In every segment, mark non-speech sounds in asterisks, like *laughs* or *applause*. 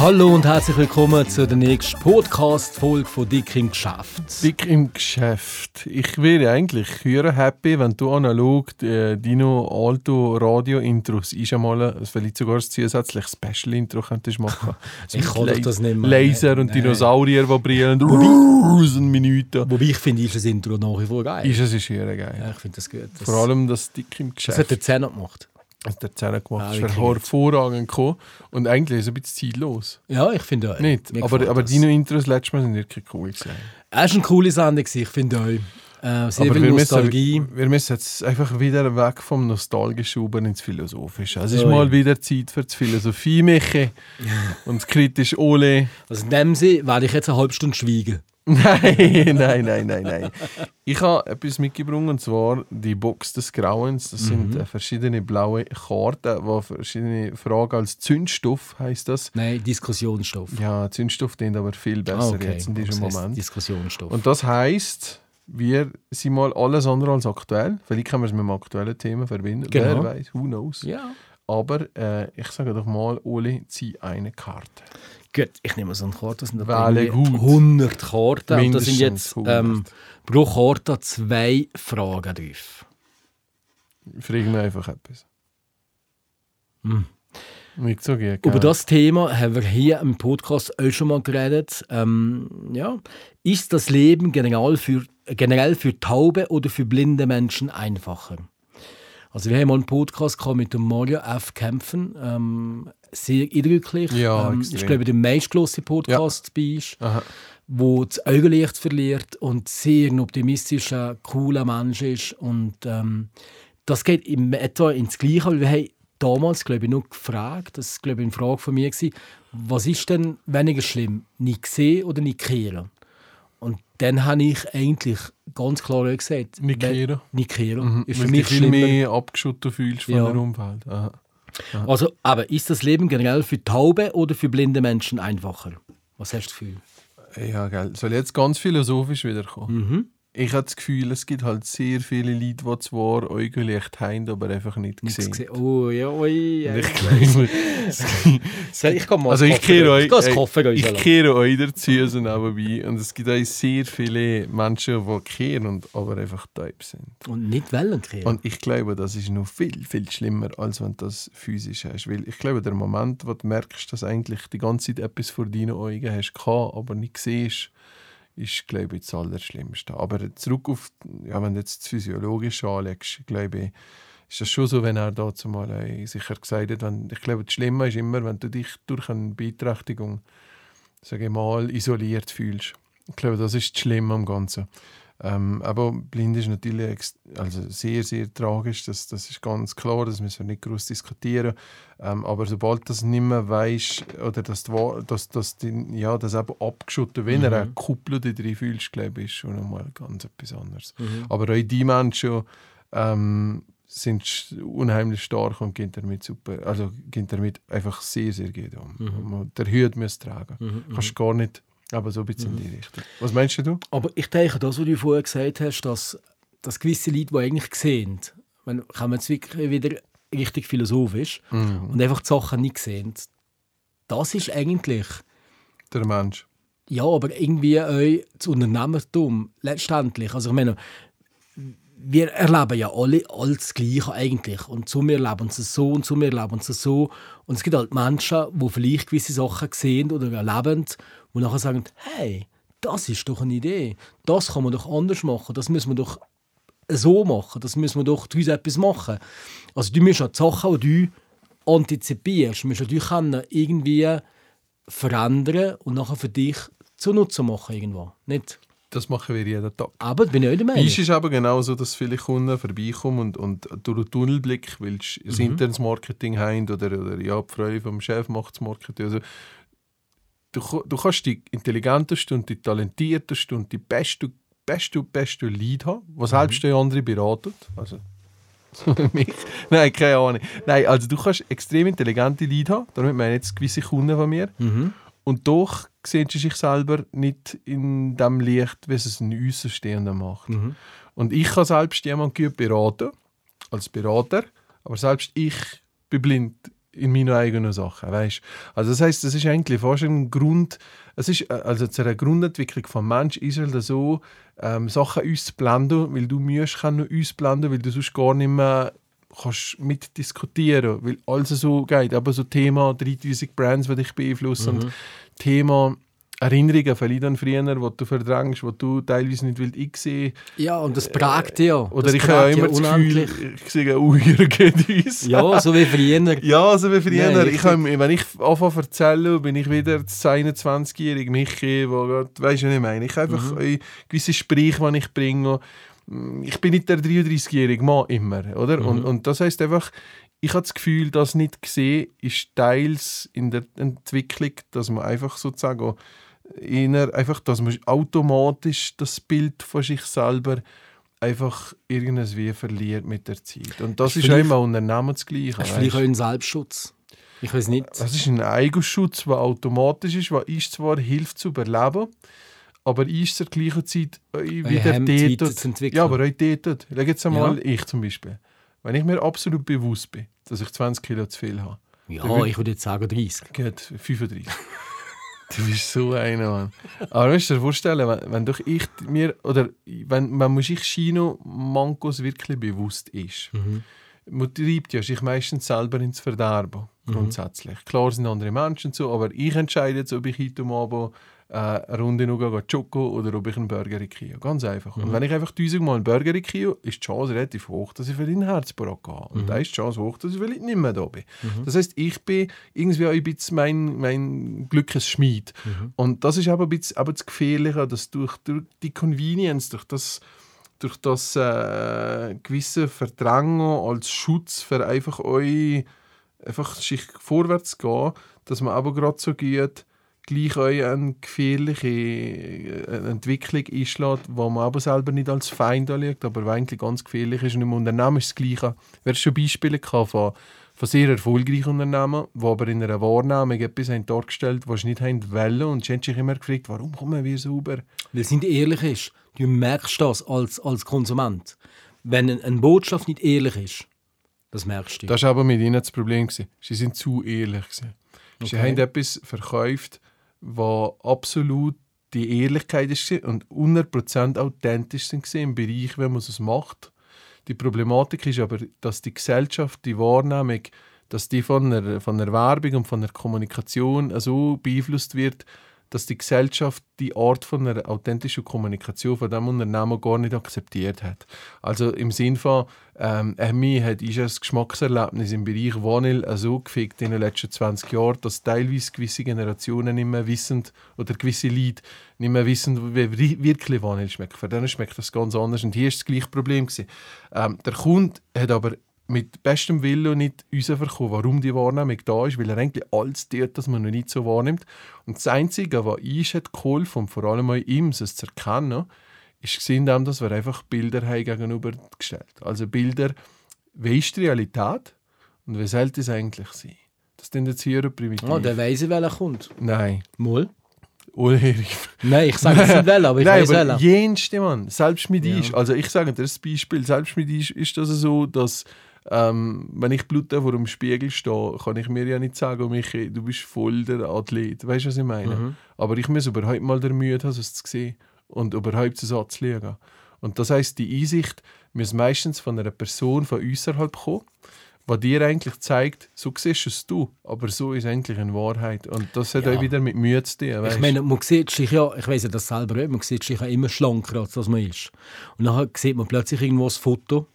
Hallo und herzlich willkommen zu der nächsten Podcast-Folge von Dick im Geschäft. Dick im Geschäft. Ich wäre eigentlich höher happy, wenn du analog äh, Dino Alto Radio Intros einmal vielleicht sogar ein zusätzliches Special Intro könntest machen. *laughs* So Ich kann doch La- das nicht mehr. Laser und Nein. Dinosaurier, die brillen. Eine Minute. Wobei ich finde, ist das Intro nach wie vor geil. Ist es ist sehr geil. ja, ich finde das gut. Das, Vor allem das Dick im das hat Geschäft. der Zehner gemacht. Hat der Zähne gemacht. Ah, ist hervorragend gekommen. Und eigentlich ist es ein bisschen zeitlos. Ja, ich finde auch. Nicht? Aber, aber das. Dino Intros letztes Mal sind wirklich cool gewesen. Es war eine coole Sendung, ich finde auch. Äh, sehr Aber viel wir Nostalgie. müssen, wir müssen jetzt einfach wieder weg vom Nostalgischen über ins Philosophische. Also es ist Ui. mal wieder Zeit für die Philosophie, Michi. *laughs* Und kritisch Ole. Also in dem Sinne werde ich jetzt eine halbe Stunde schweigen. Nein, nein, nein, nein, nein. Ich habe etwas mitgebracht und zwar die Box des Grauens. Das sind Mhm. äh, verschiedene blaue Karten, wo verschiedene Fragen als Zündstoff heißt das. Nein, Diskussionsstoff. Ja, Zündstoff klingt aber viel besser Ah, okay. jetzt in diesem Das heisst Moment. Diskussionsstoff. Und das heißt, wir sind mal alles andere als aktuell. Vielleicht können wir es mit dem aktuellen Thema verbinden. Genau. Wer weiß, who knows. ja. Aber äh, ich sage doch mal, Oli, zieh eine Karte. Gut, ich nehme so eine Karte. Das sind Wähle gut. 100 Karten. Und da sind jetzt 100. ähm, pro Karte zwei Fragen drauf. Frag mir einfach etwas. Hm. So gut. Über das Thema haben wir hier im Podcast auch schon mal geredet. Ähm, ja. Ist das Leben generell für, generell für taube oder für blinde Menschen einfacher? Also wir haben mal einen Podcast mit dem Mario F. Kämpfen. Ähm, sehr eindrücklich. Ja, ähm, ich glaube, der meistgeloste Podcast bei ist, Aha. wo das Augenlicht verliert und sehr ein optimistischer, cooler Mensch ist. Und ähm, das geht in etwa ins Gleiche, weil wir haben damals, glaube ich, noch gefragt, das war, glaube ich, eine Frage von mir, gewesen, was ist denn weniger schlimm, nicht sehen oder nicht kehren? Und dann habe ich eigentlich ganz klar gesagt, Nicht kehren? Nicht kehren. Mhm. Ist Weil für du mich viel schlimmer. mehr abgeschottet fühlst von Ja. der Umwelt. Aha. Also, aber ist das Leben generell für taube oder für blinde Menschen einfacher? Was hast du das Gefühl? Ja, gell. Soll jetzt ganz philosophisch wiederkommen? Mhm. Ich habe das Gefühl, es gibt halt sehr viele Leute, die zwar Augenlicht haben, aber einfach nicht sehen. gesehen. Oh, ja. Und ja. ich glaube, *laughs* Ich kann mal also ich kehre euch, ich gehen kehre euch dazu so nebenbei. Und es gibt auch sehr viele Menschen, die kehren und aber einfach taub sind. Und nicht wollen kehren. Und ich glaube, das ist noch viel, viel schlimmer, als wenn du das physisch hast. Weil ich glaube, der Moment, wo du merkst, dass eigentlich die ganze Zeit etwas vor deinen Augen hast, aber nicht siehst, ist, glaube ich, das Allerschlimmste. Aber zurück auf, ja, wenn du jetzt das Physiologische anlegst, glaube ich, ist das schon so, wenn er dazu mal äh, sicher gesagt hat, wenn, ich glaube, das Schlimme ist immer, wenn du dich durch eine Beeinträchtigung, sage ich mal, isoliert fühlst. Ich glaube, das ist das Schlimme am Ganzen. Ähm, aber blind ist natürlich also sehr, sehr tragisch, das, das ist ganz klar, das müssen wir nicht groß diskutieren. Ähm, aber sobald das nicht mehr weisst, oder dass du, dass, dass die, ja, das eben abgeschottet, wenn er eine Kuppel da drin fühlst, glaube ich, ist schon nochmal ganz etwas anderes. Aber auch die Menschen ähm, sind unheimlich stark und gehen damit super, also gehen damit einfach sehr, sehr gut um. Der Hut muss tragen. Kannst gar nicht, aber so ein bisschen in die Richtung. Was meinst du? Aber ich denke, das, was du vorher gesagt hast, dass, dass gewisse Leute, die eigentlich sehen, wenn kommen jetzt wirklich wieder richtig philosophisch und einfach die Sachen nicht sehen, das ist eigentlich, Der Mensch. ja, aber irgendwie auch das Unternehmertum letztendlich. Also ich meine, wir erleben ja alle alles Gleiche eigentlich. Und zu mir leben sie so und zu mir leben sie so. Und es gibt halt Menschen, die vielleicht gewisse Sachen sehen oder erleben, die nachher sagen, hey, das ist doch eine Idee. Das kann man doch anders machen. Das müssen wir doch so machen. Das müssen wir doch daraus etwas machen. Also du musst ja die Sachen, die du antizipierst, musst ja du können irgendwie verändern und nachher für dich zunutze machen irgendwo. Nicht? Das machen wir jeden Tag. Aber bin ich auch der Meinung. Ist es aber genauso, dass viele Kunden vorbeikommen und, und durch den Tunnelblick, weil sie Mhm. internes Marketing haben oder, oder ja, die Frau vom Chef macht das Marketing. Also, du, du kannst die intelligenteste und die talentierteste und die beste, beste, beste Lead haben, was Mhm. selbst der andere beratet. Also, *laughs* mich? Nein, keine Ahnung. Nein, also du kannst extrem intelligente Leute haben, damit meine jetzt gewisse Kunden von mir. Und doch sehen sie sich selber nicht in dem Licht, wie es ein Außenstehender macht. Und ich kann selbst jemanden gut beraten, als Berater, aber selbst ich bin blind in meinen eigenen Sachen, weißt? Also das heißt, das ist eigentlich fast ein Grund, es ist äh, also zu einer Grundentwicklung vom Mensch ist es so, ähm, Sachen auszublenden, weil du musst nur ausblenden, weil du sonst gar nicht mehr kannst mitdiskutieren, weil alles so geht. Aber so Thema 3000 Brands, die dich beeinflussen und Thema Erinnerungen an früher, die du verdrängst, die du teilweise nicht willst ich sehe. Ja, und das prägt ja. Oder das ich habe prägt immer das Gefühl, ich sehe, oh, hier geht uns. Ja, so wie früher. *laughs* Ja, so wie früher. Ja, ich habe, wenn ich anfange zu erzählen, bin ich wieder das 21-jährige Michi, wo grad, weißt du, was ich meine? Ich habe einfach äh, gewisse Sprüche, die ich bringe. Ich bin nicht der 33-jährige Mann immer, oder? Und, und das heißt einfach, ich habe das Gefühl, das nicht gesehen ist teils in der Entwicklung, dass man einfach sozusagen eher einfach, dass man automatisch das Bild von sich selber einfach irgendwie verliert mit der Zeit. Und das Ist ist immer Unternehmen das Gleiche. Das ist vielleicht auch ein Selbstschutz. Ich weiß nicht. Das ist ein Eigenschutz, der automatisch ist, der ist zwar hilft zu überleben, aber ist zur gleichen Zeit wieder hemmt, es dort. weiterzuentwickeln. Ja, aber auch dort. Schau jetzt einmal, Ja. ich zum Beispiel. Wenn ich mir absolut bewusst bin, dass ich 20 Kilo zu viel habe, Ja, ich würde jetzt sagen 30. geht 35. du bist so einer, Mann. Aber musst du dir vorstellen, wenn, wenn doch ich mir, oder wenn, wenn man sich Chino Mankos wirklich bewusst ist, man treibt ja sich meistens selber ins Verderben, grundsätzlich. Klar sind andere Menschen so, aber ich entscheide jetzt, ob ich heute Abend äh, eine Runde noch Choco oder ob ich einen Burger kriege. Ganz einfach. Und wenn ich einfach tausendmal einen Burger kriege, ist die Chance relativ hoch, dass ich für den Herzbrock gehe. Und da ist die Chance hoch, dass ich vielleicht nicht mehr da bin. Das heißt, ich bin irgendwie auch ein bisschen mein, mein Glückes Schmied. Und das ist aber ein bisschen aber das Gefährliche, dass durch, durch die Convenience, durch das durch das äh, gewisse Verdrängen als Schutz für einfach euch einfach sich vorwärts gehen, dass man aber gerade so geht, gleich euch eine gefährliche äh, Entwicklung einschlägt, wo man aber selber nicht als Feind anschaut, aber die eigentlich ganz gefährlich ist. Und im Unternehmen ist das Gleiche. Wir haben schon Beispiele gehabt von, von sehr erfolgreichen Unternehmen, die aber in einer Wahrnehmung etwas haben dargestellt haben, was sie nicht haben wollen. Und sie haben sich immer gefragt, warum kommen wir sauber? Weil es nicht ehrlich ist. Du merkst das als, als Konsument. Wenn ein- eine Botschaft nicht ehrlich ist, das merkst du. Das war aber mit ihnen das Problem. Sie sind zu ehrlich. Gewesen. Sie Okay. haben etwas verkauft, was absolut die Ehrlichkeit ist gewesen und 100% authentisch sind gewesen im Bereich, wenn man es macht. Die Problematik ist aber, dass die Gesellschaft, die Wahrnehmung, dass die von der, von der Werbung und von der Kommunikation so beeinflusst wird, dass die Gesellschaft die Art von einer authentischen Kommunikation von dem Unternehmen gar nicht akzeptiert hat. Also im Sinn von, ähm, äh, hat ist das Geschmackserlebnis im Bereich Vanille so gefickt in den letzten 20 Jahren, dass teilweise gewisse Generationen nicht mehr wissen oder gewisse Leute nicht mehr wissen, wie wirklich Vanille schmeckt. Für denen schmeckt das ganz anders. Und hier ist das gleiche Problem. Ähm, der Kunde hat aber mit bestem Willen nicht herausbekommen, warum die Wahrnehmung da ist, weil er eigentlich alles tut, das man noch nicht so wahrnimmt. Und das Einzige, was ich hat geholfen, und vor allem auch ihm, es zu erkennen, ist gesehen, dass wir einfach Bilder haben gegenübergestellt Also Bilder, wie ist die Realität und wie sollte es eigentlich sein? Das sind jetzt hier primitiv. oh, der weiss, welcher kommt. Nein, Mal? Ulrich. Nein, ich sage jetzt nicht welcher, aber ich Nein, weiß aber welcher. jenste Mann, selbst mit Ja. ist, also ich sage dir das Beispiel, selbst mit ist, ist das so, dass ähm, wenn ich Blut vor dem Spiegel stehe, kann ich mir ja nicht sagen, Michi, du bist voll der Athlet. Weißt du, was ich meine? Mhm. Aber ich muss überhaupt mal der Mühe haben, es zu sehen und überhaupt zu Satz zu legen. Und das heißt, die Einsicht muss meistens von einer Person von außerhalb kommen, die dir eigentlich zeigt, so siehst es du, aber so ist eigentlich in Wahrheit. Und das hat Ja. auch wieder mit Mühe zu tun. Ich weisst? meine, man sieht sich ja, ich weiß ja das selber auch, man sieht sich ja immer schlanker, als was man ist. Und dann sieht man plötzlich irgendwo ein Foto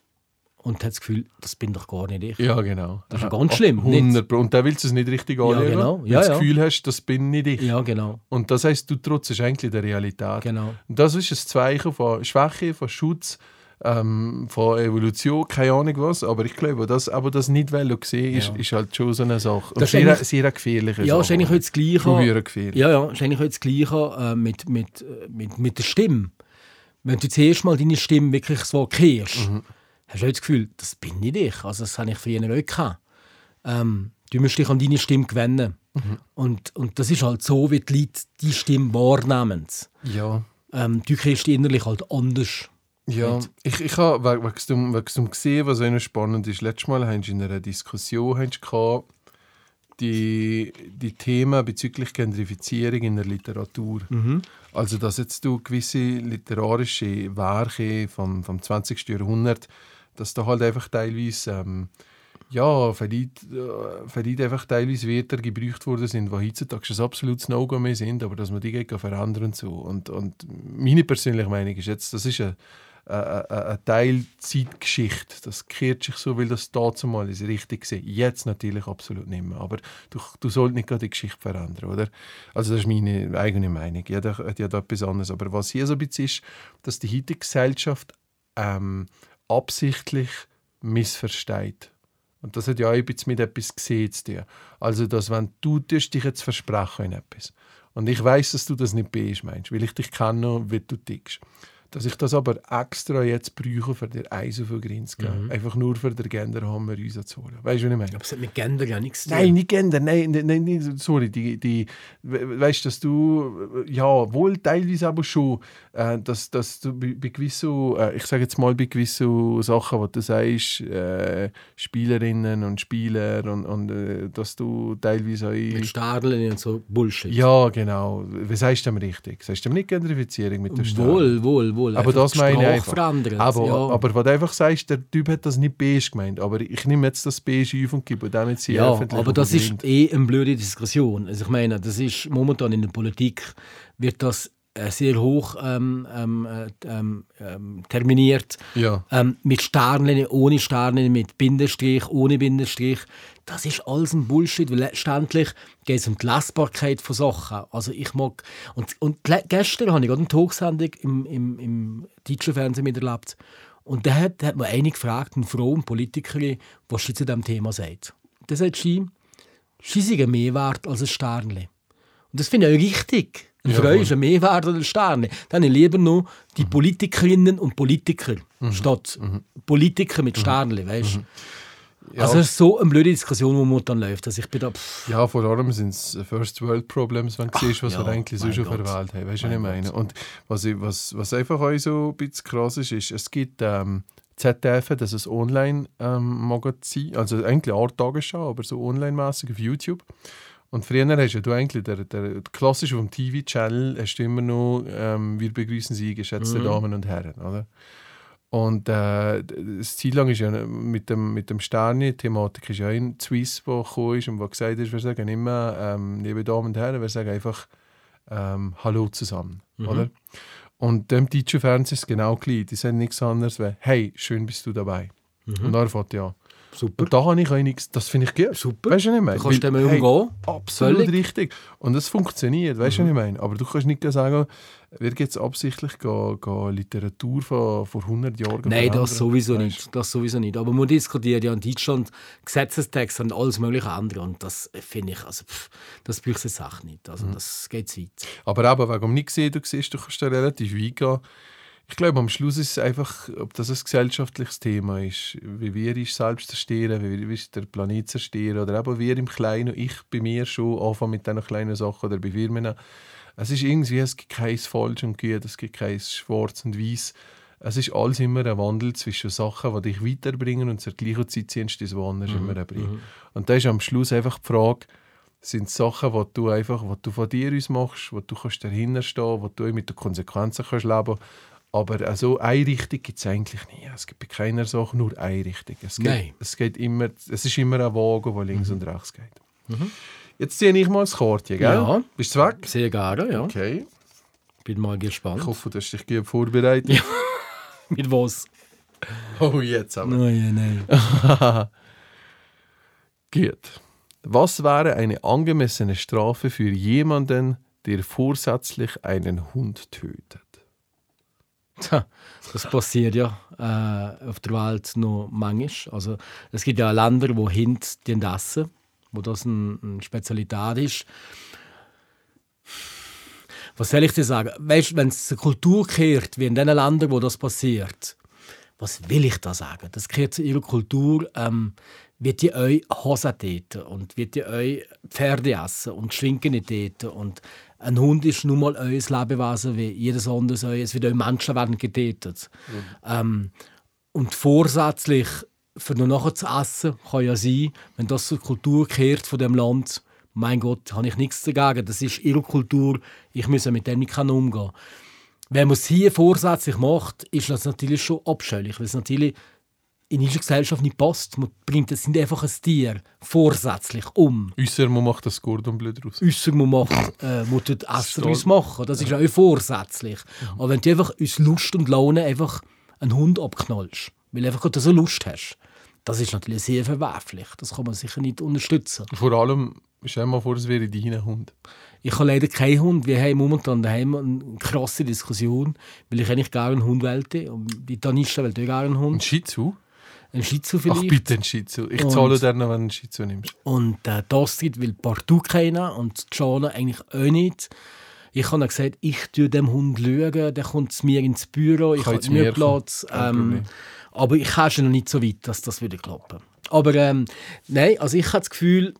und hat das Gefühl, das bin doch gar nicht ich. Ja, genau. Das ist ganz schlimm, nicht? 100 Pro. Und da willst du es nicht richtig Ja, anschauen, genau. Ja, du das ja. Gefühl hast, das bin nicht ich. Ja, genau. Und das heisst, du trotzest eigentlich der Realität. genau. Und das ist ein Zeichen von Schwäche, von Schutz, ähm, von Evolution, keine Ahnung was. Aber ich glaube, das, aber das nicht wollen sehen, ist, Ja. ist halt schon so eine Sache. Und Das ist sehr, eigentlich- sehr gefährliche Ja, ist Sache. eigentlich auch das Gleiche. Gefährlich. Ja, ja, ist eigentlich auch das Gleiche äh, mit, mit, äh, mit, mit der Stimme. Wenn du zuerst mal deine Stimme wirklich so kehrst, Mhm. Hast du das Gefühl, das bin ich dich. Also das habe ich früher auch gehabt. Ähm, du musst dich an deine Stimme gewöhnen. Und, und das ist halt so, wie die Leute die Stimme wahrnehmen. Ja. Ähm, du kriegst die innerlich halt anders. Ja, ich, ich habe we- wegen dem, dem gesehen, was auch noch spannend ist. Letztes Mal haben sie in einer Diskussion sie gehabt, die, die Themen bezüglich Gentrifizierung in der Literatur. Also, dass jetzt du gewisse literarische Werke vom, vom 20. Jahrhundert, dass da halt einfach teilweise ähm, ja, vielleicht, äh, einfach teilweise Wörter gebraucht worden sind, die heutzutage ein absolutes No-Go mehr sind, aber dass man die gegen verändern so. Und, und meine persönliche Meinung ist jetzt, das ist ein, ein, ein, ein Teil Zeitgeschichte. Das kehrt sich so, weil das dazu mal ist richtig war. Jetzt natürlich absolut nicht mehr. Aber du, du sollst nicht die Geschichte verändern, oder? Also das ist meine eigene Meinung. Jeder hat ja da etwas anderes. Aber was hier so ein bisschen ist, dass die heutige Gesellschaft ähm, absichtlich missversteht. Und das hat ja auch bisschen mit etwas gesehen zu tun. Also, dass wenn du tust dich jetzt versprechen in etwas und ich weiß, dass du das nicht bist, meinst, weil ich dich kenne, wie du tickst, dass ich das aber extra jetzt brauche, für dir Eis auf den Grin zu gehen. Einfach nur für den Genderhammer rauszuholen. Weißt du, was ich meine? Aber es hat mit Gender ja nichts zu tun. Nein, nicht Gender, nein, nein, nein, sorry, die, die, we- weißt dass du, ja, wohl teilweise aber schon, äh, dass, dass du bei, bei gewissen, äh, ich sage jetzt mal bei gewissen Sachen, wo du sagst, äh, Spielerinnen und Spieler und, und äh, dass du teilweise Mit auch, Stadeln und so Bullshit. ja, genau, sagst du dem richtig? Sagst du dem nicht Gentrifizierung mit der Stadt? wohl, wohl, wohl. Aber Einfach das meine ich einfach. verändert. Aber, ja. aber was du einfach sagst, der Typ hat das nicht beige gemeint, aber ich nehme jetzt das beige auf und gebe jetzt hier Ja, öffentlich aber das ist eh eine blöde Diskussion. Also ich meine, das ist momentan in der Politik wird das äh, sehr hoch ähm, ähm, äh, ähm, ähm, terminiert. Ja. Ähm, mit Sternchen, ohne Sternchen, mit Bindestrich, ohne Bindestrich. Das ist alles ein Bullshit, weil letztendlich geht es um die Lesbarkeit von Sachen. Also ich mag... Und, und gestern habe ich gerade eine Talksendung im, im, im deutschen Fernsehen miterlebt. Und da hat, da hat mir eine gefragt, eine Frau, eine Politikerin, was sie zu diesem Thema sagt. Da sagt sie, sie sind mehr wert als ein Sternchen. Und das finde ich auch richtig. Eine Frau ist ein mehr wert als ein Sternchen. Dann habe ich lieber noch die Politikerinnen und Politiker statt Politiker mit Sternchen, weißt Ja. Also es ist so eine blöde Diskussion, die momentan läuft. Also ich bin da... Pff, Ja, vor allem sind es First World Problems, wenn du siehst, was ja, wir eigentlich so schon Gott. verwählt haben. Weißt du, was ich Mein meine? Und was, ich, was, was einfach auch so ein bisschen krass ist, ist, es gibt ähm, ZDF, das ist ein Online-Magazin, also eigentlich eine Art Tagesschau, aber so online-mäßig auf YouTube. Und früher hast ja du eigentlich, der, der, klassisch vom TV-Channel, hast du immer noch ähm, «Wir begrüßen Sie, geschätzte Damen und Herren», oder? Und äh, das Ziel lang ist ja mit dem, mit dem Sterne-Thematik ist ja ein Swiss, der gekommen ist und der gesagt hat, wir sagen immer, ähm, liebe Damen und Herren, wir sagen einfach ähm, Hallo zusammen, oder? Und dem deutschen Fernsehen ist es genau gleich. Die sagen nichts anderes wie «Hey, schön bist du dabei». Und dann fährt ja. Super. Und da habe ich auch nichts, das finde ich gut. Super. Weißt du, was ich meine? Du kannst damit hey, umgehen. Absolut Völlig. richtig. Und es funktioniert, weißt du, was ich meine? Aber du kannst nicht sagen, wird jetzt absichtlich gehen, gehen Literatur von vor 100 Jahren Nein, das sowieso Weißt nicht. Das sowieso nicht. Aber man diskutiert ja in Deutschland Gesetzestext und alles mögliche andere. Und das finde ich, also pff, das braucht es auch nicht. Mhm. Also das geht zu weit. Aber eben, wegen dem nicht gesehen, du siehst, du kannst da relativ weit gehen. Ich glaube, am Schluss ist es einfach, ob das ein gesellschaftliches Thema ist, wie wir uns selbst zerstören, wie wir uns der Planet zerstören, oder eben wir im Kleinen, ich bei mir schon anfangen mit diesen kleinen Sachen oder bei Firmen. Es ist irgendwie, es gibt kein Falsch und Gut, es gibt kein Schwarz und Weiß. Es ist alles immer ein Wandel zwischen Sachen, die dich weiterbringen und zur gleichen Zeit ziehst du das woanders immer bringen. Und da ist am Schluss einfach die Frage, sind Sachen, die du einfach, was du von dir aus machst, wo du kannst dahinter stehen, wo du mit den Konsequenzen kannst leben. Aber also eine Richtung gibt es eigentlich nie. Es gibt bei keiner Sache nur eine Richtung. Es geht, Nein. es geht immer, es ist immer ein Wagen, der links und rechts geht. Jetzt ziehe ich mal das Kartchen, gell? Ja. Bist du weg? Sehr gerne, ja. Okay. Bin mal gespannt. Ich hoffe, du hast dich gut vorbereitet. *laughs* Mit was? Oh, jetzt aber. Nein, nein. *laughs* Gut. Was wäre eine angemessene Strafe für jemanden, der vorsätzlich einen Hund tötet? Das passiert ja äh, auf der Welt noch manchmal. Also, es gibt ja Länder, wo Hund den essen, wo das eine, eine Spezialität ist. Was soll ich dir sagen? Weißt, wenn es eine Kultur kehrt, wie in den Ländern, wo das passiert, was will ich da sagen? Das gehört zu ihrer Kultur. Ähm, wird die euch Hosen täten und wird die euch Pferde essen und Schwinken täten und ein Hund ist nun mal euer Lebewesen wie jedes andere. Es wird euch Menschen werden getätet. Mhm. Ähm, und vorsätzlich für noch nachher zu essen kann ja sein, wenn das zur Kultur gehört von dem Land, mein Gott, habe ich nichts dagegen. Das ist ihre Kultur. Ich muss mit dem nicht umgehen. Wenn man es hier vorsätzlich macht, ist das natürlich schon abscheulich, weil es natürlich in unserer Gesellschaft nicht passt. Man bringt es nicht einfach ein Tier vorsätzlich um. Äußer man macht das Gordonblut raus. Äußer man macht, äh, man tut Essen daraus machen. Das ist auch vorsätzlich. Mhm. Aber wenn du einfach aus Lust und Laune einfach einen Hund abknallst, weil du einfach so Lust hast, das ist natürlich sehr verwerflich. Das kann man sicher nicht unterstützen. Vor allem, stell dir mal vor, es wäre dein Hund. Ich habe leider keinen Hund. Wir haben momentan daheim eine krasse Diskussion, weil ich eigentlich gerne einen Hund wollte. Und die Tanisha will auch gerne einen Hund. Ein Shih Tzu? Ein Shih Tzu vielleicht. Ach bitte, ein Shih Tzu. Ich zahle dir noch, wenn du einen Shih Tzu nimmst. Und äh, Astrid will partout keinen und Jana eigentlich auch nicht. Ich habe gesagt, ich schaue dem Hund schauen, der kommt zu mir ins Büro, ich habe mir Platz. Ähm, aber ich habe schon noch nicht so weit, dass das würde klappen. Aber ähm, nein, also ich habe das Gefühl,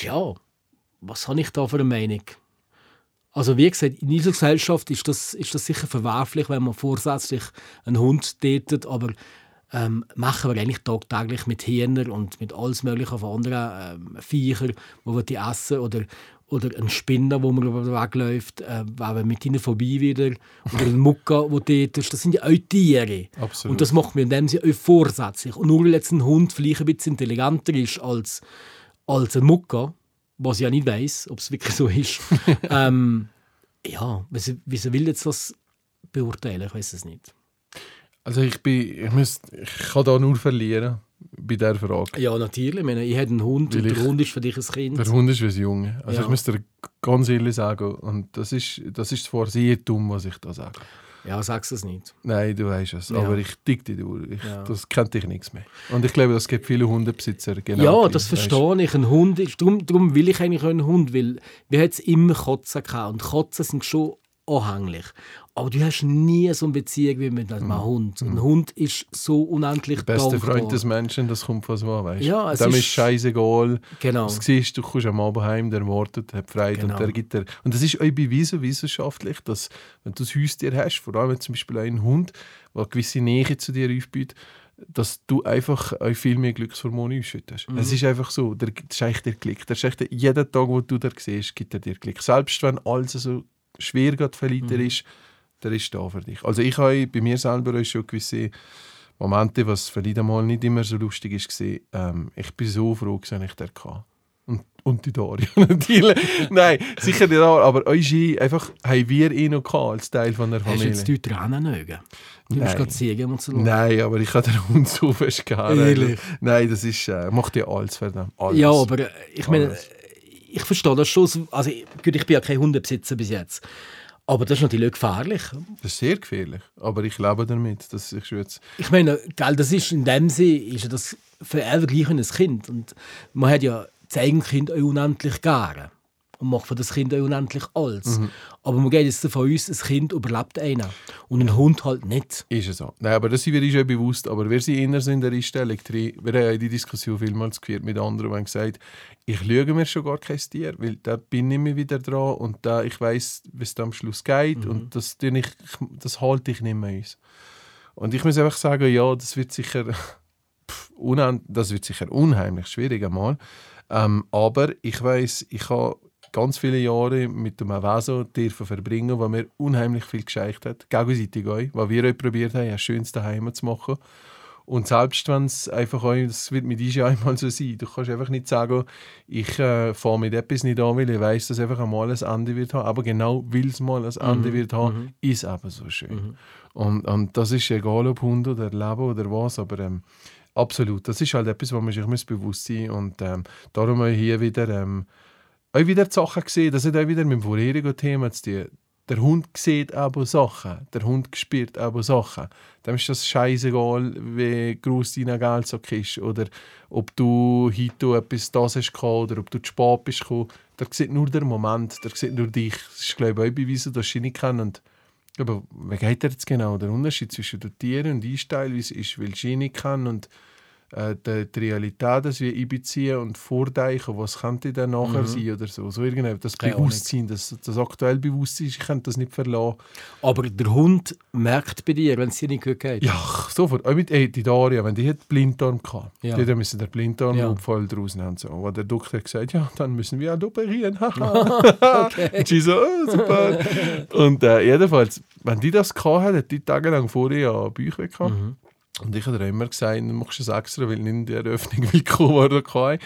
ja, was habe ich da für eine Meinung? Also wie gesagt, in unserer Gesellschaft ist das, ist das sicher verwerflich, wenn man vorsätzlich einen Hund tätet, aber ähm, machen wir eigentlich tagtäglich mit Hirnen und mit alles möglichen von anderen ähm, Viechern, wo wir die essen oder oder ein Spinner, wo man über den Weg läuft, äh, wenn mit ihnen vorbei wieder oder ein Mucka, wo dort ist. Das sind ja auch Tiere. Absolut. Und das macht man in dem Sinne auch vorsätzlich. Und nur weil jetzt ein Hund vielleicht ein bisschen intelligenter ist als, als ein Mucka, was ich ja nicht weiß, ob es wirklich so ist. *laughs* ähm, ja, wieso will jetzt das beurteilen? Ich weiß es nicht. Also ich bin, ich, müsst, ich kann da nur verlieren bei dieser Frage. Ja, natürlich. Ich, meine, ich habe einen Hund Weil und der Hund ist für dich ein Kind. Der Hund ist wie ein Junge. Also ja. ich muss dir ganz ehrlich sagen, und das ist, das ist zwar sehr dumm, was ich da sage. Ja, sagst du es nicht. Nein, du weißt es. Ja. Aber ich dick dich durch. Ja. Das kennt dich nichts mehr. Und ich glaube, es gibt viele Hundebesitzer genau. Ja, das verstehe ich. Ein Hund ist, darum, darum will ich eigentlich einen Hund, weil wir haben immer Kotzen gehabt. Und Kotzen sind schon anhänglich. Aber du hast nie so eine Beziehung wie mit einem mhm. Hund. Ein mhm. Hund ist so unendlich Der beste. Freund des Menschen, das kommt von so weißt ja, es Dem ist, ist scheißegal. Genau. Du siehst, du kommst am Abend heim, der wartet, hat Freude genau. und der gibt dir... Und das ist auch bewiesen wissenschaftlich, dass wenn du ein Haustier hast, vor allem zum Beispiel einen Hund, der eine gewisse Nähe zu dir aufbietet, dass du einfach viel mehr Glückshormone ausschüttest. Mhm. Es ist einfach so, der, das ist eigentlich der Klick. Der ist echt, jeden Tag, wo du da siehst, gibt er dir Klick. Selbst wenn alles so schwer gerade verliert mhm. ist, der ist da für dich. Also ich habe bei mir selber schon gewisse Momente, was vielleicht einmal nicht immer so lustig ist, ähm, ich bin so froh, dass ich den hatte. Und, und die Dario *laughs* natürlich. Nein, sicher nicht Dario, aber euch einfach haben wir ihn noch gehabt, als Teil von der Familie. Hast du jetzt die Tränen nicht? Du musst gerade ziehen und so. Nein, aber ich habe den Hund so fest gehabt. Ehrlich? Nein, das ist, äh, macht ja alles für den. Alles. Ja, aber äh, ich meine, ich verstehe das schon. Also, gut, ich bin ja kein Hundebesitzer bis jetzt. Aber das ist natürlich gefährlich. Das ist sehr gefährlich. Aber ich lebe damit. dass ich, jetzt ich meine, gell, das ist in dem Sinne ist das für alle gleich ein Kind. Und man hat ja das eigene Kind unendlich gerne und macht für das Kind unendlich alles. Mhm. Aber man geht jetzt davon aus, ein Kind überlebt einen und ein Hund halt nicht. Ist es so. Nein, aber das sind wir schon bewusst. Aber wir sind inner in der Einstellung drin. Wir haben die Diskussion vielmals geführt mit anderen, die haben gesagt, ich lüge mir schon gar kein Tier, weil da bin ich immer wieder dran und da ich weiß, wie es am Schluss geht mhm. und das, ich, das halte ich nicht mehr aus. Und ich muss einfach sagen, ja, das wird sicher, *laughs* pff, das wird sicher unheimlich schwierig einmal. Ähm, aber ich weiß, ich habe ganz viele Jahre mit dem dürfen verbringen, wo mir unheimlich viel gescheicht hat, gegenseitig auch, weil wir auch probiert haben, das Schönste heim zu machen. Und selbst wenn es einfach auch, das wird mit ja einmal so sein, du kannst einfach nicht sagen, ich äh, fahre mit etwas nicht an, weil ich weiß, dass einfach einmal ein Ende wird haben, aber genau weil es mal ein Ende mhm. wird haben, mhm. ist eben so schön. Mhm. Und, und das ist egal, ob Hund oder Leben oder was, aber ähm, absolut, das ist halt etwas, wo man sich bewusst sein muss und ähm, darum hier wieder ähm, auch wieder die Sachen gesehen, das hat auch wieder mit dem vorherigen Thema zu tun. Der Hund sieht aber Sachen, der Hund spürt aber Sachen. Dem ist das scheißegal, wie groß dein Geldsack ist oder ob du heute etwas das hast oder ob du zu spät bist gekommen. Der sieht nur den Moment, der sieht nur dich. Das ist glaube ich auch bewiesen, dass sie nicht kennen. Aber wie geht jetzt genau? Der Unterschied zwischen Dotieren und Einsteilen ist, weil ich nicht kann und äh, die, die Realität, dass wir einbeziehen und vordeichen, was könnte dann nachher Mhm. sein oder so. so irgendwie, das Keine. Bewusstsein, das, das aktuell Bewusstsein, ich kann das nicht verlassen. Aber der Hund merkt bei dir, wenn es dir nicht gut geht. Ja, sofort. Auch mit ey, die Daria, wenn die hat Blinddarm gehabt, Ja. die müssen den Blinddarm Ja. voll draußen haben. So. Und der Doktor hat gesagt, ja, dann müssen wir halt operieren. *laughs* *laughs* Haha. Und sie so, oh, super. *laughs* und äh, jedenfalls, wenn die das gehabt hat, hat die tagelang vorher ja Bücher gehabt. Mhm. Und ich habe immer gesagt, dann machst du es extra, weil nicht in die Eröffnung *laughs* willkommen worden kann.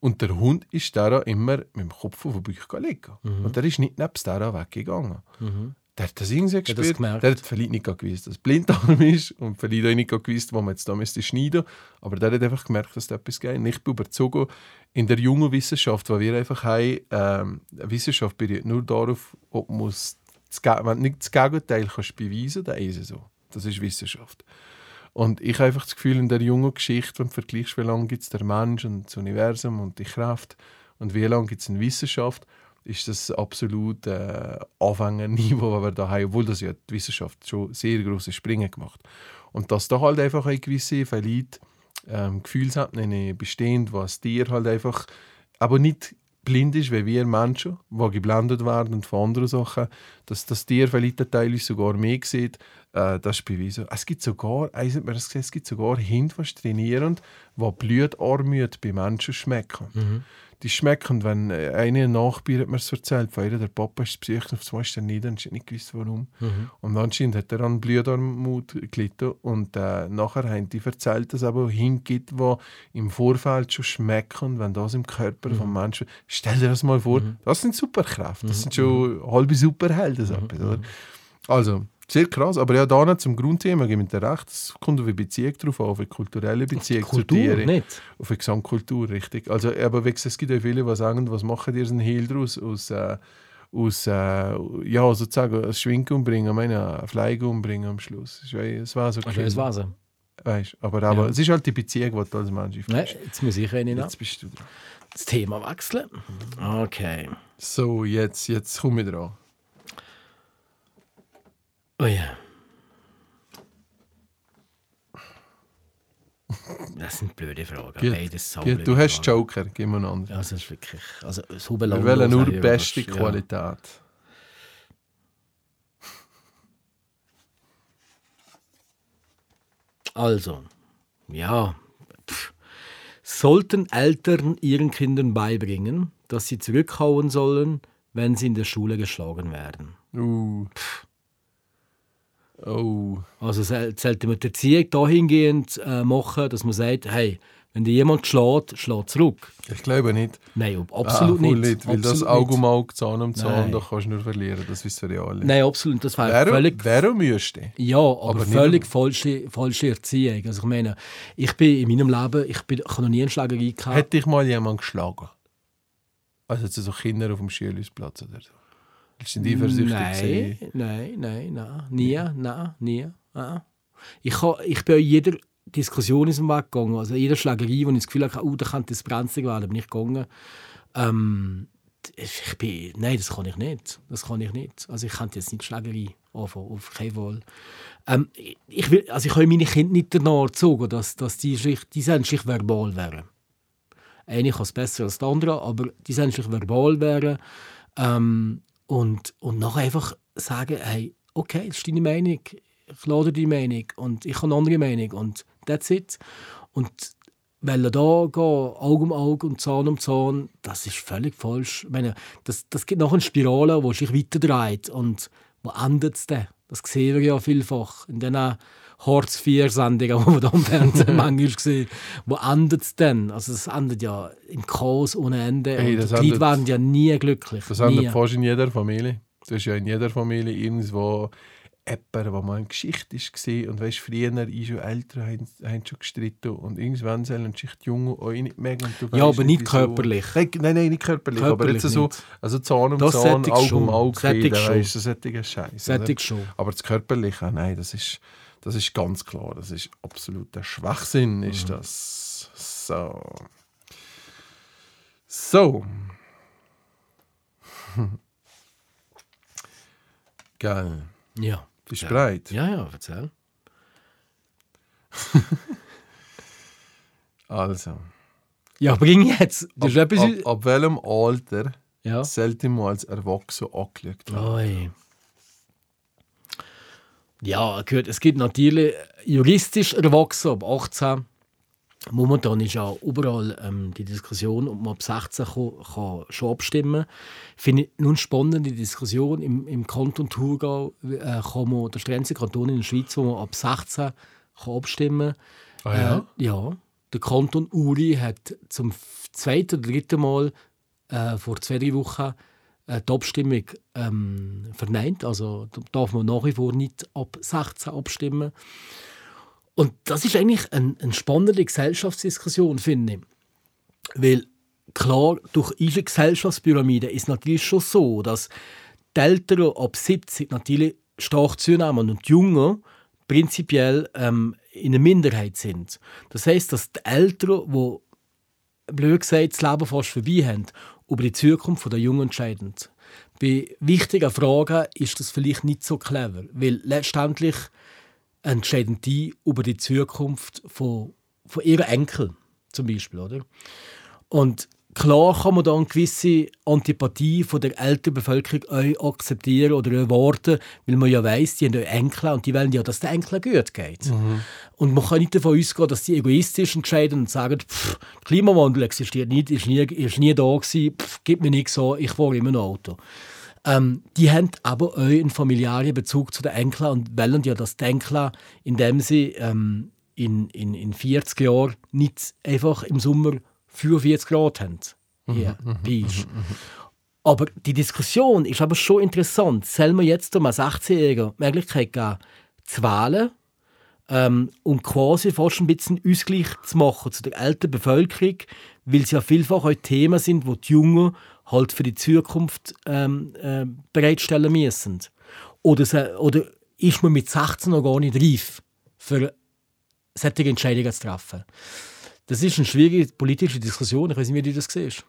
Und der Hund ist da immer mit dem Kopf auf den Bauch liegen. Mhm. Und der ist nicht neben der weggegangen. Der hat das irgendwie das gespürt. gemerkt. der hat vielleicht nicht gewusst, dass es Blinddarm *laughs* ist und vielleicht auch nicht gewusst, wo man jetzt da müsste schneiden Aber der hat einfach gemerkt, dass da etwas geht. Und Ich bin überzogen, in der jungen Wissenschaft, weil wir einfach haben, ähm, Wissenschaft beruht nur darauf, ob man das wenn du nicht das Gegenteil kannst beweisen dann ist es so. Das ist Wissenschaft. Und ich habe einfach das Gefühl, in der jungen Geschichte, wenn du vergleichst, wie lange gibt es der Mensch und das Universum und die Kraft und wie lange gibt es in Wissenschaft, ist das absolut äh, Anfängerniveau, das wir da haben, obwohl das ja die Wissenschaft schon sehr große Sprünge gemacht. Und dass da halt einfach eine gewisse vielleicht ähm, Gefühlsebene besteht, was dir halt einfach, aber nicht blind ist, wie wir Menschen, die geblendet werden von anderen Sachen, dass das Tier vielleicht teilweise sogar mehr sieht, äh, das ist bewiesen. Es gibt sogar, eins hat das gesehen, es gibt sogar Hunde, die trainieren, die Blutarmut bei Menschen schmecken. Die schmecken, wenn äh, eine Nachbar hat mir es erzählt, von ihr, der Papa ist psychisch auf zwei Stunden nieder und ich nicht gewusst, warum. Und anscheinend hat er an Blutarmut gelitten und äh, nachher haben die erzählt, dass es aber Hunde gibt, die im Vorfeld schon schmecken, wenn das im Körper vom Menschen... Stell dir das mal vor, das sind Superkräfte, das sind schon halbe Superhelden. so etwas, oder? Also, sehr krass. Aber ja, da nicht zum Grundthema, gebe ich dir recht, es kommt auf die Beziehung drauf an, auf eine kulturelle Beziehung zu Kultur, Tieren. nicht? Auf eine Gesamtkultur, richtig. Also, aber es gibt ja viele, die sagen, was machen die einen Hehl daraus? Aus, äh, aus äh, ja, sozusagen, ein Schwink umbringen, meine, ein Fleisch umbringen am Schluss. Es war- Es war so Also, das war's. Weißt, aber aber Ja. es ist halt die Beziehung, die du als Mensch Nein, aufbaust. jetzt muss ich rein. Jetzt bist du dran. Das Thema wechseln. Okay. So, jetzt, jetzt komme ich dran. Oh ja. Das sind blöde Fragen. Gut. Beides so Gut, du hast Fragen. Joker, gib mir einen anderen. Ja, das ist wirklich. Also, das Wir wollen nur beste Ja. Qualität. *laughs* Also, ja. Pff. Sollten Eltern ihren Kindern beibringen, dass sie zurückhauen sollen, wenn sie in der Schule geschlagen werden? Uh. Oh. Also sollte man die Erziehung dahingehend äh, machen, dass man sagt, hey, wenn dir jemand schlägt, schlag zurück. Ich glaube nicht. Nein, absolut ah, voll nicht. Weil das Absolut Auge nicht. um Auge, Zahn um Zahn, da kannst du nur verlieren. Das wissen wir ja alle. Nein, absolut. Das wäre Warum, völlig warum müsste? Ja, aber, Aber nicht- völlig falsche, falsche Erziehung. Also ich meine, ich bin in meinem Leben, ich, bin, ich habe noch nie einen Schlägerei gehabt. Hätte dich mal jemand geschlagen? Also jetzt so Kinder auf dem Schulhausplatz oder so? Sind die eifersüchtig nein, gewesen? nein, nein, nein, nie, nein, nie. Ah. Ich, ha, ich bin an jeder Diskussion aus dem Weg gegangen, also jeder Schlägerei, wo ich das Gefühl hatte, oh, da könnte es brenzlig werden, bin ich gegangen. Ähm, ich bin, nein, das kann ich nicht. Das kann ich nicht. Also ich könnte jetzt nicht Schlägerei anfangen, auf keinen Fall. Ähm, ich- will, also ich kann meine Kinder nicht danach erzogen, dass, dass die, die sich verbal wären. Eine kann es besser als der andere, aber die sich verbal wären. Ähm, und, und nachher einfach sagen, hey, okay, das ist deine Meinung, ich lade deine Meinung und ich habe eine andere Meinung und that's it. Und weil er da gehen, Auge um Auge und Zahn um Zahn, das ist völlig falsch. Ich meine, das, das gibt noch eine Spirale, die sich weiterdreht. Und wo endet es denn? Das sehen wir ja vielfach in diesen Hartz IV-Sendungen, die wir da im Fernsehen *laughs* manchmal sehen. Wo endet es denn? Also es endet ja im Chaos ohne Ende. Hey, und die Leute endet- werden ja nie glücklich. Das nie. haben fast in jeder Familie. Das ist ja in jeder Familie irgendwo jemand, der mal eine Geschichte war. Und weißt, früher ist schon Eltern haben, haben schon gestritten. Und irgendwann sollen sich die Jungen auch nicht mögen. Und Ja, aber nicht körperlich. Nein, nein, nein, nicht körperlich. aber Körperlich jetzt so, nicht. also Zahn um Das Zahn, Auge um Auge, das sättige Scheiß. Sättigt schon. Aber das Körperliche, nein, das ist, das ist ganz klar. Das ist absoluter Schwachsinn, ist Mhm. das. So. So. *laughs* Geil. Ja. Bist du bereit? Ja, ja, erzähl. *laughs* Also. Ja, bring jetzt. Du hast Ab, ab, ab welchem Alter ja. sollte man als Erwachsener angelegt werden? Ja, gehört, es gibt natürlich juristisch Erwachsene ab 18. Momentan ist ja überall ähm, die Diskussion, ob man ab 16 kann, kann schon abstimmen kann. Finde ich nun spannende Diskussion. Im, im Kanton Thurgau äh, kann man, der strengste Kanton in der Schweiz, wo man ab 16 kann abstimmen kann. Ah, ja? Äh, ja. Der Kanton Uri hat zum zweiten oder dritten Mal äh, vor zwei, drei Wochen die Abstimmung ähm, verneint. Also da darf man nach wie vor nicht ab 16 abstimmen. Und das ist eigentlich eine, eine spannende Gesellschaftsdiskussion, finde ich. Weil klar, durch unsere Gesellschaftspyramide ist natürlich schon so, dass die Älteren ab 70 natürlich stark zunehmen und die Jungen prinzipiell ähm, in einer Minderheit sind. Das heißt, dass die Älteren, die blöd gesagt das Leben fast vorbei haben, über die Zukunft der Jungen entscheiden. Bei wichtigen Fragen ist das vielleicht nicht so clever, weil letztendlich entscheiden die über die Zukunft von, von ihren Enkeln zum Beispiel, oder? Und klar kann man da eine gewisse Antipathie von der älteren Bevölkerung auch akzeptieren oder erwarten, weil man ja weiß, die haben ja Enkel und die wollen ja, dass der Enkel gut geht. Und man kann nicht davon ausgehen, dass die egoistisch entscheiden und sagen, pff, Klimawandel existiert nicht, ist nie, ist nie da gewesen, pff, gib mir nichts so, ich fahre immer ein Auto. Ähm, die haben aber auch einen familiären Bezug zu den Enkeln und wollen ja, dass die Enkel, indem sie ähm, in, in, in 40 Jahren nicht einfach im Sommer 45 Grad haben. Hier, bei uns. Aber die Diskussion ist aber schon interessant. Soll man jetzt als 16-Jähriger die Möglichkeit geben, zu wählen ähm, und quasi fast ein bisschen Ausgleich zu machen zu der älteren Bevölkerung, weil es ja vielfach auch Themen sind, die die Jungen halt für die Zukunft ähm, äh, bereitstellen müssen. Oder, oder ist man mit 16 noch gar nicht reif, für solche Entscheidungen zu treffen? Das ist eine schwierige politische Diskussion. Ich weiß nicht, wie du das siehst.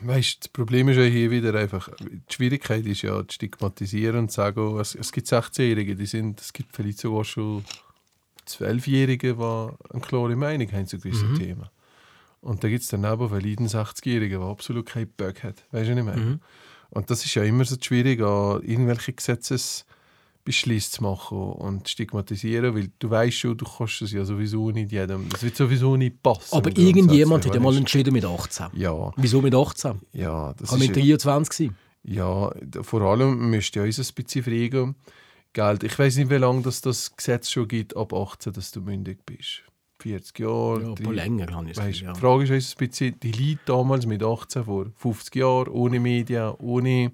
Weißt, das Problem ist ja hier wieder einfach, die Schwierigkeit ist ja, zu stigmatisieren und zu sagen, oh, es, es gibt 16-Jährige, die sind, es gibt vielleicht sogar schon 12-Jährige, die eine klare Meinung haben zu gewissen Themen. Und da gibt es daneben vielleicht einen 60-Jährigen, der absolut keinen Bock hat. Weißt du, was ich meine? Und das ist ja immer so schwierig, an irgendwelche Gesetzesbeschlüsse zu machen und zu stigmatisieren, weil du weißt schon, du kannst es ja sowieso nicht jedem, das wird sowieso nicht passen. Aber irgendjemand hat ja mal entschieden mit 18. Ja, Wieso mit 18? ja, das Kann ist mit ja- 23 sein. ja, vor allem müsste ja uns ein bisschen fragen, Geld. Ich weiß nicht, wie lange das, das Gesetz schon gibt, ab 18, dass du mündig bist. 40 Jahre. Ja, ein drei- paar länger habe ich es Weißt, ja. Die Frage ist uns ein bisschen, die Leute damals mit 18, vor 50 Jahren, ohne Medien, ohne,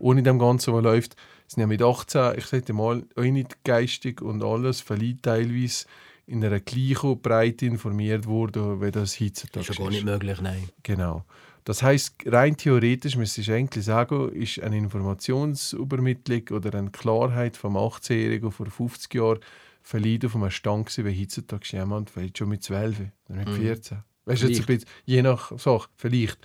ohne dem Ganzen, was läuft, sind ja mit 18, ich sage mal, auch nicht geistig und alles, vielleicht teilweise in einer gleichen Breite informiert worden, wie das heutzutage Das ist ja gar nicht möglich, nein. Genau. Das heißt, rein theoretisch müsste ich eigentlich sagen, ist eine Informationsübermittlung oder eine Klarheit vom 18-Jährigen vor 50 Jahren verliehen auf einem Stand wie heutzutage jemand vielleicht schon mit 12 oder mit 14. Weißt du, jetzt ein bisschen, je nach Sache, vielleicht.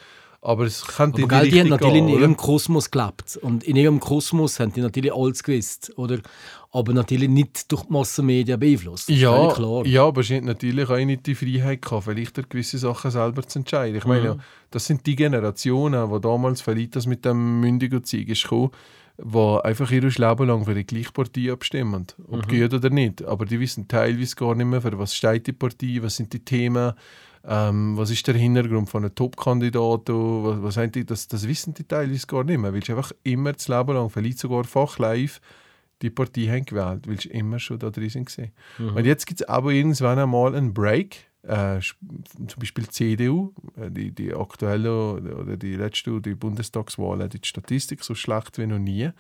Aber es könnte Aber gell, die haben natürlich in gehen, ihrem oder? Kosmos gelebt. Und in ihrem Kosmos haben die natürlich alles gewusst. Oder? Aber natürlich nicht durch die Massenmedien beeinflusst. Ja, klar. ja, aber sie hat natürlich auch nicht die Freiheit gehabt, vielleicht gewisse Sachen selber zu entscheiden. Ich Mhm. meine, das sind die Generationen, die damals vielleicht das mit dem mündigen Zeug ist gekommen, die einfach ihr Leben lang für die gleiche Partei abstimmen. Ob Mhm. gut oder nicht. Aber die wissen teilweise gar nicht mehr, für was steht die Partei, was sind die Themen, ähm, was ist der Hintergrund von einem Top-Kandidaten, was, was haben die, das, das wissen die teilweise gar nicht mehr, weil sie einfach immer das Leben lang, vielleicht sogar fachlive, die Partei haben gewählt, weil sie immer schon da drin sind. gewesen. Und jetzt gibt es aber irgendwann einmal einen Break, äh, zum Beispiel die CDU, äh, die, die aktuelle oder die letzte die Bundestagswahl die Statistik so schlecht wie noch nie,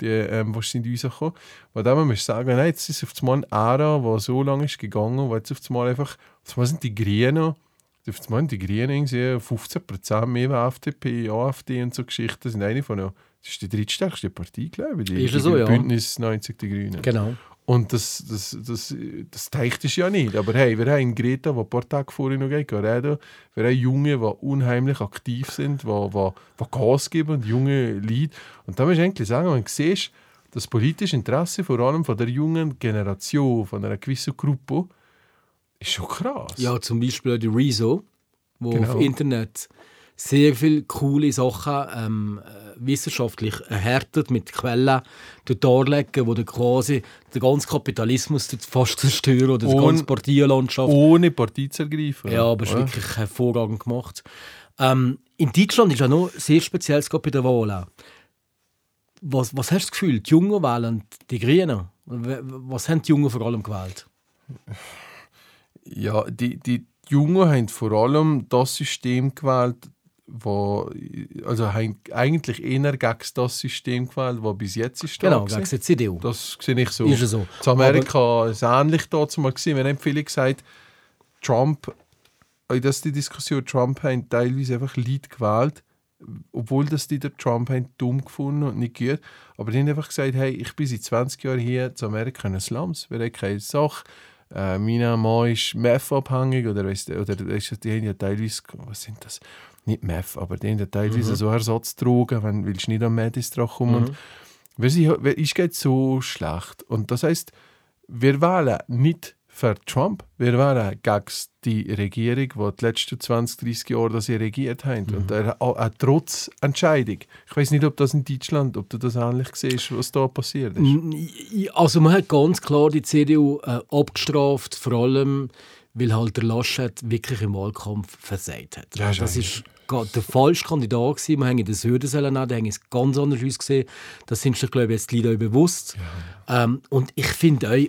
die, ähm, was sind rausgekommen. Weil dann muss man sagen, nein, jetzt ist auf einmal eine Ära, die so lange ist gegangen, wo jetzt auf einmal einfach, auf einmal sind die Grünen, einmal sind die Grünen irgendwie 15% mehr FDP, AfD und so Geschichten, sind eine von das ist die drittstärkste Partei, glaube ich, die, Ist es so, die ja. Bündnis 90 die Grünen. Genau. Und das, das, das, das teicht es ja nicht. Aber hey, wir haben Greta, die ein paar Tage vorher noch geht, reden. Wir haben Junge, die unheimlich aktiv sind, die, die, die Gas geben und junge Leute. Und da musst du eigentlich sagen, wenn du siehst, das politische Interesse vor allem von der jungen Generation, von einer gewissen Gruppe, ist schon krass. Ja, zum Beispiel die Rezo, wo Genau. auf Internet sehr viele coole Sachen ähm, äh, wissenschaftlich erhärtet mit Quellen darlegen, wo der quasi den ganzen Kapitalismus fast zerstören oder die Ohne- ganze Parteienlandschaft. Ohne Partei zu ergreifen. Ja, aber es ist wirklich hervorragend gemacht. Ähm, in Deutschland ist ja noch sehr speziell bei der Wahl. auch. Was, was hast du das Gefühl? Die Jungen wählen die Grünen? Was haben die Jungen vor allem gewählt? Ja, die, die Jungen haben vor allem das System gewählt, wo, also haben eigentlich eher gegen das System gewählt, das bis jetzt ist. Genau, gegen die CDU. Das sehe ich so. Ist so. In Amerika war es ähnlich dazu mal. Wir haben viele gesagt, Trump, auch das die Diskussion, Trump haben teilweise einfach Leute gewählt, obwohl das die der Trump haben dumm gefunden und nicht gut. Aber die haben einfach gesagt, hey, ich bin seit 20 Jahren hier zu Amerika in den Slums, wir haben keine Sache. Äh, mein Mann ist Meth-abhängig oder, weißt oder weißt die haben ja teilweise, was sind das? Nicht Meth, aber die haben ja teilweise so Ersatzdrogen, wenn willst du nicht am Medis dran kommen. Und weil sie, es geht so schlecht. Und das heißt, wir wählen nicht für Trump, wir wählen gegen die Regierung, die die letzten 20, 30 Jahre das hier regiert haben. Und er, auch, auch trotz Entscheidung. Ich weiß nicht, ob das in Deutschland, ob du das ähnlich siehst, was da passiert ist. Also man hat ganz klar die CDU äh, abgestraft, vor allem weil halt der Laschet wirklich im Wahlkampf versagt hat. Ja, das ist der falsche Kandidat gewesen. Wir haben das Hürden sollen nehmen, da haben es ganz anders ausgesehen. Das sind sich, glaube ich, jetzt die Leute auch bewusst. Ähm, und ich finde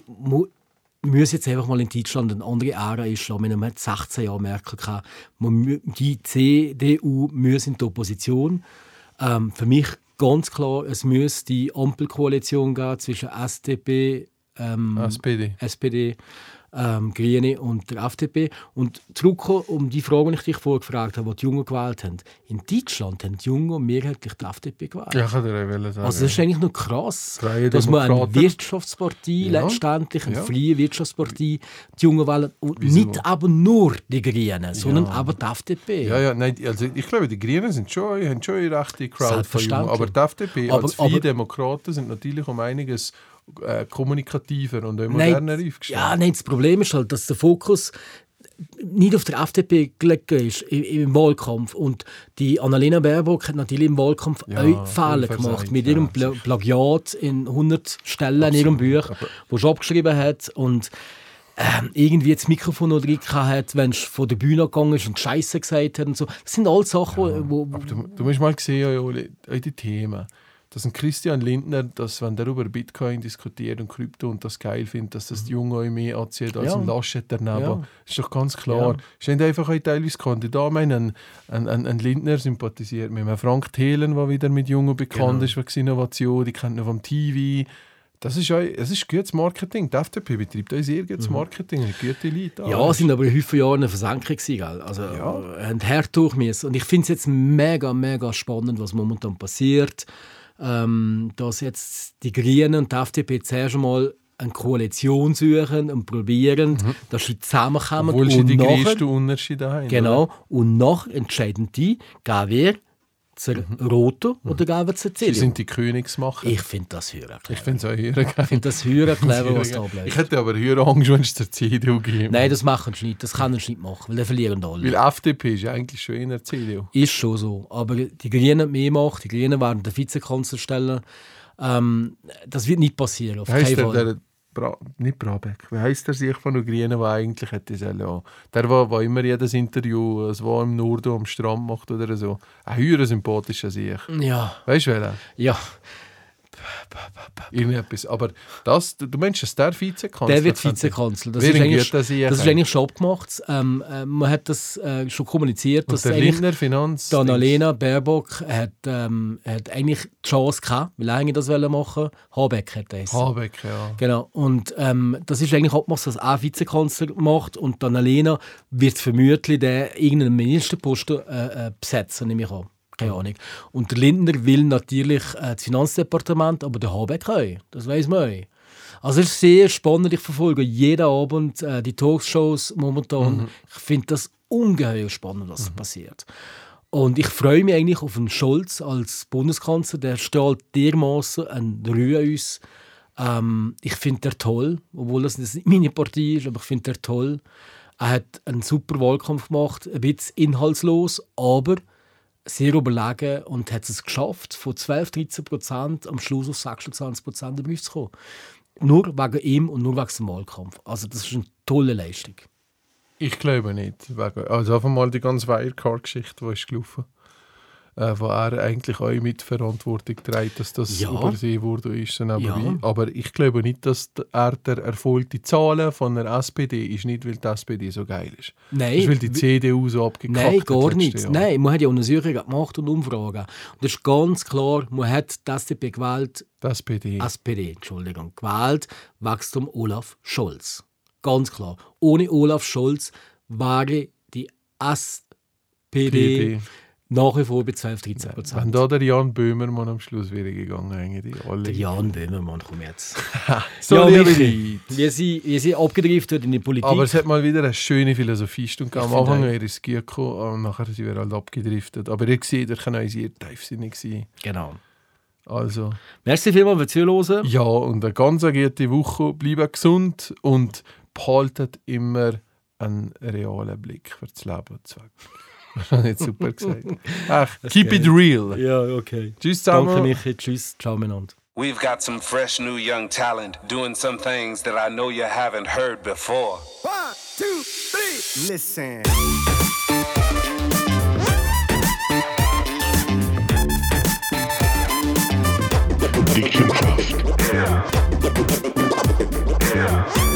auch, mu- müssen jetzt einfach mal in Deutschland eine andere Ära einschlagen. Wir haben jetzt 16 Jahre Merkel gehabt. Die CDU muss in die Opposition. Ähm, für mich ganz klar, es muss die Ampelkoalition geben zwischen SDP, ähm, SPD. SPD, ähm, Grüne und der FDP. Und zurückkommen um die Frage, die ich dich vorher gefragt habe, die die Jungen gewählt haben. In Deutschland haben die Jungen mehrheitlich die FDP gewählt. Ja, kann wollen sagen. Also das ist eigentlich noch krass, dass man eine Demokraten. Wirtschaftspartie Ja. letztendlich, eine Ja. freie Wirtschaftspartie, die Jungen wählen und Wieso? nicht aber nur die Grünen, sondern aber die FDP. ja, ja, nein, also ich glaube, die Grünen sind schon, haben schon eine rechte Crowd von Jungen. Aber die FDP Aber- als freie Demokraten sind natürlich um einiges äh, kommunikativer und auch moderner Nein, aufgestellt. ja, nein, das Problem ist halt, dass der Fokus nicht auf der FDP gelegt ist im, im Wahlkampf. Und die Annalena Baerbock hat natürlich im Wahlkampf Ja, auch Fehler gemacht. Mit ihrem ja, Pla Plagiat in 100 Stellen in ihrem Buch, wo sie abgeschrieben hat. Und ähm, irgendwie das Mikrofon noch drin hat, wenn sie von der Bühne gegangen ist und Scheiße gesagt hat und so. Das sind alles Sachen, wo, wo Aber du, du musst mal sehen, Joli, die Themen. Dass ein Christian Lindner, dass, wenn der über Bitcoin diskutiert und Krypto und das geil findet, dass das die Jungen auch mehr anzieht als Ja. ein Laschet daneben. Ja. ist doch ganz klar. Ja. Es sind einfach auch teilweise. Ich meine, ein, ein, ein, ein Lindner sympathisiert mit einem Frank Thelen, der wieder mit Jungen bekannt Genau. ist wegen Innovation. Die kennt ihn vom TV. Das ist, auch, es ist gutes Marketing. Die FDP betreibt auch sehr gutes Marketing. Mhm. Gute Leute. Ja, Ah, es sind aber in fünf Jahren eine Versenkung gewesen? Also, Ja. äh, haben hart durch müssen. Und ich finde es jetzt mega, mega spannend, was momentan passiert. Ähm, dass jetzt die Grünen und die FDP zuerst einmal eine Koalition suchen und probieren, dass sie zusammenkommen. Mhm. Obwohl sie und die nachher- größten Unterschiede haben. Genau. Und noch entscheiden die, gehen wir zur Roten oder gehen wir zur Mhm. Sie sind die Königsmacher. Ich finde das höher Ich finde es auch höher Ich geil. finde das höher clever, was da Ich bleibt. hätte aber höher Angst, wenn es zur CDU geht. Nein, das machen sie nicht. Das können sie nicht machen, weil dann verlieren alle. Weil FDP ist ja eigentlich schon in der CDU. Ist schon so. Aber die Grünen mehr Macht. Die Grünen werden den Vizekanzler stellen. Ähm, das wird nicht passieren. Auf keinen der, Fall. der Bra nicht Brabeck. Wie heisst der sich von den Grünen, der eigentlich hätte sollen haben? Der, der, immer jedes Interview, es war im Norden am Strand macht oder so. Ein höher sympathischer sich. Ja, Weißt du welcher? ja. Irgendetwas. Aber das, du, meinst, dass der Vizekanzler Der wird Vizekanzler. Das, ist eigentlich, das ist eigentlich schon abgemacht. Ähm, äh, man hat das äh, schon kommuniziert, Und dass der Lindner Finanz... Annalena Baerbock hat, ähm, hat eigentlich die Chance gehabt, wie lange das wollen machen Habeck hat das. Habeck, ja. Genau. Und ähm, das ist eigentlich abgemacht, dass er Vizekanzler macht und Annalena wird vermutlich den irgendeinen Ministerposten äh, äh, besetzen, nehme ich an. Keine Ahnung. Und der Lindner will natürlich äh, das Finanzdepartement, aber der Habeck auch. Das weiß man auch. Also es ist sehr spannend. Ich verfolge jeden Abend äh, die Talkshows momentan. Ich finde das ungeheuer spannend, was passiert. Und ich freue mich eigentlich auf einen Scholz als Bundeskanzler. Der strahlt dermaßen eine Ruhe uns. Ähm, ich finde er toll, obwohl das nicht meine Partei ist, aber ich finde er toll. Er hat einen super Wahlkampf gemacht, ein bisschen inhaltslos, aber sehr überlegen und hat es geschafft, von 12, 13 Prozent am Schluss auf 26 Prozent zu kommen. Nur wegen ihm und nur wegen dem Wahlkampf. Also das ist eine tolle Leistung. Ich glaube nicht. Also einfach mal die ganze Wirecard-Geschichte, die ist gelaufen äh, wo er eigentlich auch Mitverantwortung trägt, dass das ja. übersehen wurde. Ist ja. Aber ich glaube nicht, dass er der Erfolg, die Zahlen von der SPD ist nicht, weil die SPD so geil ist. Nein. Das ist, weil die CDU so abgekackt Nein, gar nicht. Jahr. Nein, man hat ja Untersuchungen gemacht und Umfragen. Und das ist ganz klar, man hat die SPD gewählt. Die SPD. SPD, Entschuldigung. Gewählt Wachstum Olaf Scholz. Ganz klar. Ohne Olaf Scholz wäre die SPD PD. Nach wie vor bei 12, 13 Prozent. Wenn da der Jan Böhmermann am Schluss wäre gegangen, eigentlich alle. Der Jan Böhmermann, komm jetzt. *laughs* so, ja, Michi, wir sind, wir sind abgedriftet in die Politik. Aber es hat mal wieder eine schöne Philosophiestunde gegeben. Am Anfang wäre es gut gekommen, und nachher sind wir halt abgedriftet. Aber ihr seht, ihr könnt auch sehr tiefsinnig sein. Genau. Also. Merci vielmals fürs Zuhören. Ja, und eine ganz gute Woche. Bleibt gesund und behaltet immer einen realen Blick für das Leben. *laughs* Schon nicht super gesagt. *laughs* Ach, keep it real. Ja, okay. Tschüss zusammen. Danke, Michi. Tschüss. Ciao Menand. We've got some fresh new young talent doing some things that I know you haven't heard before. One, two, three. Listen. Diction Yeah. Yeah.